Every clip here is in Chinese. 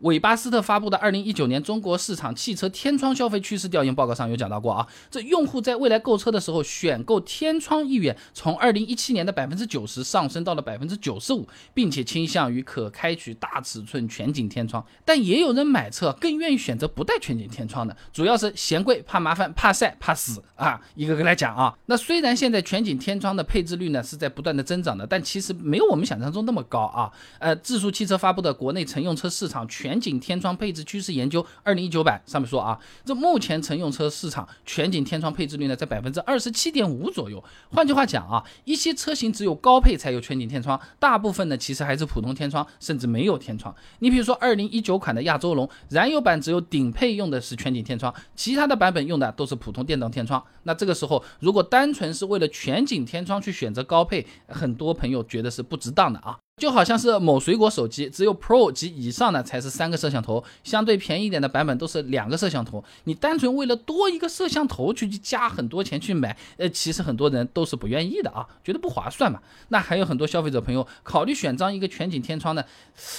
韦巴斯特发布的二零一九年中国市场汽车天窗消费趋势调研报告上有讲到过啊，这用户在未来购车的时候选购天窗意愿从二零一七年的百分之九十上升到了百分之九十五，并且倾向于可开取大尺寸全景天窗。但也有人买车更愿意选择不带全景天窗的，主要是嫌贵、怕麻烦、怕晒、怕死啊。一个个来讲啊，那虽然现在全景天窗的配置率呢是在不断的增长的，但其实没有我们想象中那么高啊。呃，智数汽车发布的国内乘用车市场全全景天窗配置趋势研究二零一九版上面说啊，这目前乘用车市场全景天窗配置率呢在百分之二十七点五左右。换句话讲啊，一些车型只有高配才有全景天窗，大部分呢其实还是普通天窗，甚至没有天窗。你比如说二零一九款的亚洲龙燃油版只有顶配用的是全景天窗，其他的版本用的都是普通电动天窗。那这个时候如果单纯是为了全景天窗去选择高配，很多朋友觉得是不值当的啊。就好像是某水果手机，只有 Pro 及以上的才是三个摄像头，相对便宜一点的版本都是两个摄像头。你单纯为了多一个摄像头去加很多钱去买，呃，其实很多人都是不愿意的啊，觉得不划算嘛。那还有很多消费者朋友考虑选装一个全景天窗呢，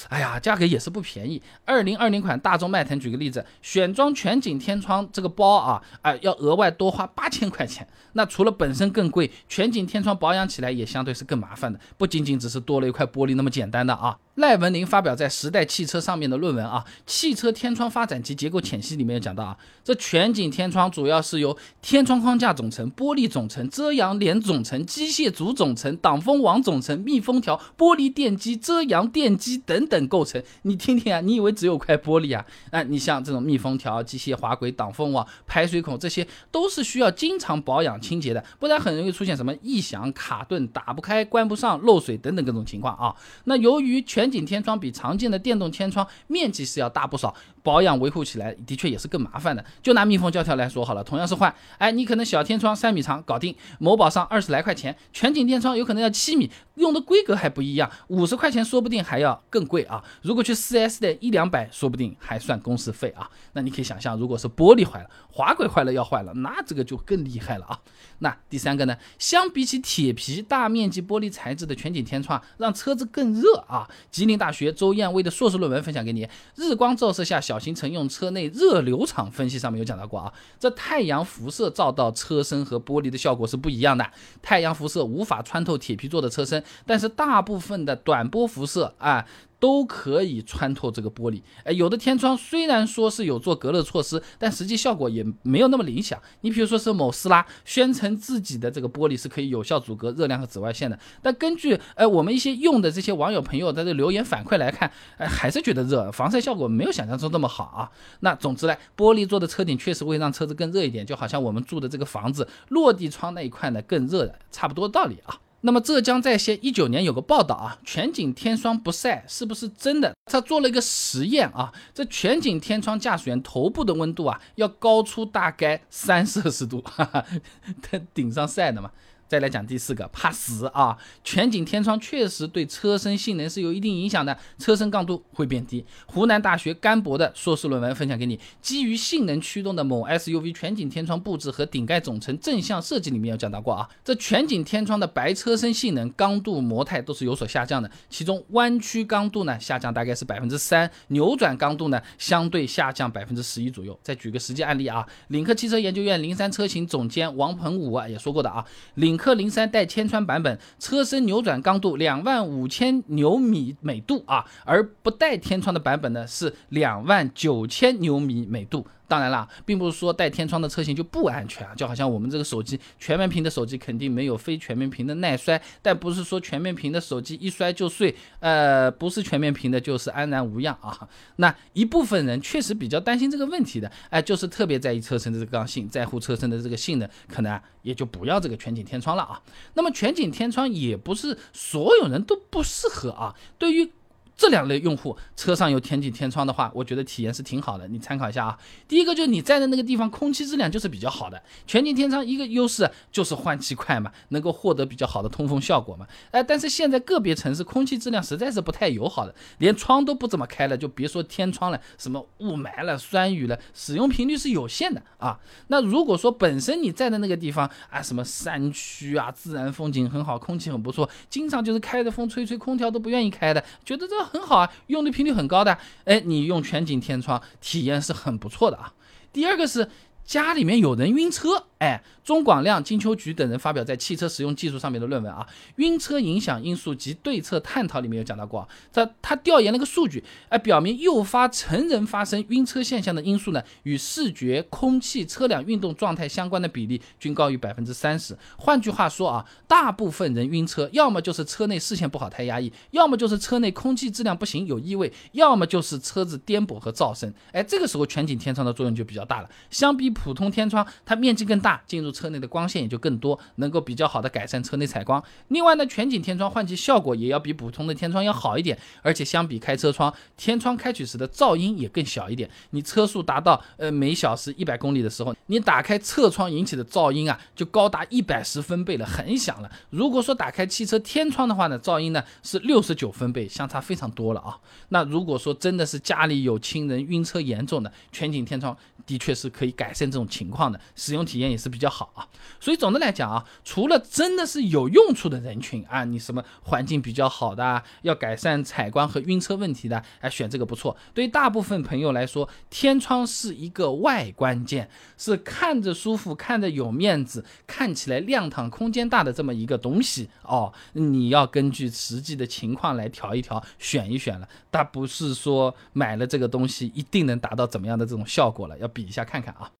哎呀，价格也是不便宜。二零二零款大众迈腾举个例子，选装全景天窗这个包啊，啊，要额外多花八千块钱。那除了本身更贵，全景天窗保养起来也相对是更麻烦的，不仅仅只是多了一块玻璃。那么简单的啊。赖文林发表在《时代汽车》上面的论文啊，《汽车天窗发展及结构浅析》里面有讲到啊，这全景天窗主要是由天窗框架总成、玻璃总成、遮阳帘总成、机械组总成、挡风网总成、密封条、玻璃电机、遮阳电机等等构成。你听听啊，你以为只有块玻璃啊？哎，你像这种密封条、机械滑轨、挡风网、排水孔，这些都是需要经常保养清洁的，不然很容易出现什么异响、卡顿、打不开、关不上、漏水等等各种情况啊。那由于全景天窗比常见的电动天窗面积是要大不少，保养维护起来的确也是更麻烦的。就拿密封胶条来说好了，同样是换，哎，你可能小天窗三米长搞定，某宝上二十来块钱，全景天窗有可能要七米，用的规格还不一样，五十块钱说不定还要更贵啊。如果去四 S 店一两百，说不定还算工时费啊。那你可以想象，如果是玻璃坏了，滑轨坏了要换了，那这个就更厉害了啊。那第三个呢，相比起铁皮大面积玻璃材质的全景天窗，让车子更热啊。吉林大学周燕威的硕士论文分享给你，日光照射下小型乘用车内热流场分析上面有讲到过啊，这太阳辐射照到车身和玻璃的效果是不一样的，太阳辐射无法穿透铁皮做的车身，但是大部分的短波辐射啊。都可以穿透这个玻璃，哎，有的天窗虽然说是有做隔热措施，但实际效果也没有那么理想。你比如说是某斯拉宣称自己的这个玻璃是可以有效阻隔热量和紫外线的，但根据呃我们一些用的这些网友朋友的这留言反馈来看，哎，还是觉得热，防晒效果没有想象中那么好啊。那总之呢，玻璃做的车顶确实会让车子更热一点，就好像我们住的这个房子落地窗那一块呢更热的，差不多道理啊。那么浙江在线一九年有个报道啊，全景天窗不晒是不是真的？他做了一个实验啊，这全景天窗驾驶员头部的温度啊要高出大概三摄氏度，哈哈，它顶上晒的嘛。再来讲第四个，怕死啊！全景天窗确实对车身性能是有一定影响的，车身刚度会变低。湖南大学甘博的硕士论文分享给你，基于性能驱动的某 SUV 全景天窗布置和顶盖总成正向设计里面有讲到过啊，这全景天窗的白车身性能、刚度、模态都是有所下降的，其中弯曲刚度呢下降大概是百分之三，扭转刚度呢相对下降百分之十一左右。再举个实际案例啊，领克汽车研究院零三车型总监王鹏武啊也说过的啊，领科零三带天窗版本，车身扭转刚度两万五千牛米每度啊，而不带天窗的版本呢是两万九千牛米每度。当然啦，并不是说带天窗的车型就不安全啊，就好像我们这个手机全面屏的手机肯定没有非全面屏的耐摔，但不是说全面屏的手机一摔就碎，呃，不是全面屏的就是安然无恙啊。那一部分人确实比较担心这个问题的，哎，就是特别在意车身的这个刚性，在乎车身的这个性能，可能也就不要这个全景天窗了啊。那么全景天窗也不是所有人都不适合啊，对于。这两类用户车上有天景天窗的话，我觉得体验是挺好的，你参考一下啊。第一个就是你在的那个地方空气质量就是比较好的，全景天窗一个优势就是换气快嘛，能够获得比较好的通风效果嘛。哎，但是现在个别城市空气质量实在是不太友好的，连窗都不怎么开了，就别说天窗了，什么雾霾了、酸雨了，使用频率是有限的啊。那如果说本身你在的那个地方啊，什么山区啊，自然风景很好，空气很不错，经常就是开着风吹吹空调都不愿意开的，觉得这。很好啊，用的频率很高的，哎，你用全景天窗体验是很不错的啊。第二个是家里面有人晕车。哎，钟广亮、金秋菊等人发表在汽车使用技术上面的论文啊，晕车影响因素及对策探讨里面有讲到过，这他调研了个数据，哎，表明诱发成人发生晕车现象的因素呢，与视觉、空气、车辆运动状态相关的比例均高于百分之三十。换句话说啊，大部分人晕车，要么就是车内视线不好太压抑，要么就是车内空气质量不行有异味，要么就是车子颠簸和噪声。哎，这个时候全景天窗的作用就比较大了，相比普通天窗，它面积更大。进入车内的光线也就更多，能够比较好的改善车内采光。另外呢，全景天窗换气效果也要比普通的天窗要好一点，而且相比开车窗，天窗开启时的噪音也更小一点。你车速达到呃每小时一百公里的时候，你打开侧窗引起的噪音啊，就高达一百十分贝了，很响了。如果说打开汽车天窗的话呢，噪音呢是六十九分贝，相差非常多了啊。那如果说真的是家里有亲人晕车严重的，全景天窗的确是可以改善这种情况的，使用体验也是比较好啊。所以总的来讲啊，除了真的是有用处的人群啊，你什么环境比较好的，要改善采光和晕车问题的，哎，选这个不错。对于大部分朋友来说，天窗是一个外观件，是看着舒服、看着有面子、看起来亮堂、空间大的这么一个东西哦。你要根据实际的情况来调一调、选一选了。它不是说买了这个东西一定能达到怎么样的这种效果了，要比一下看看啊。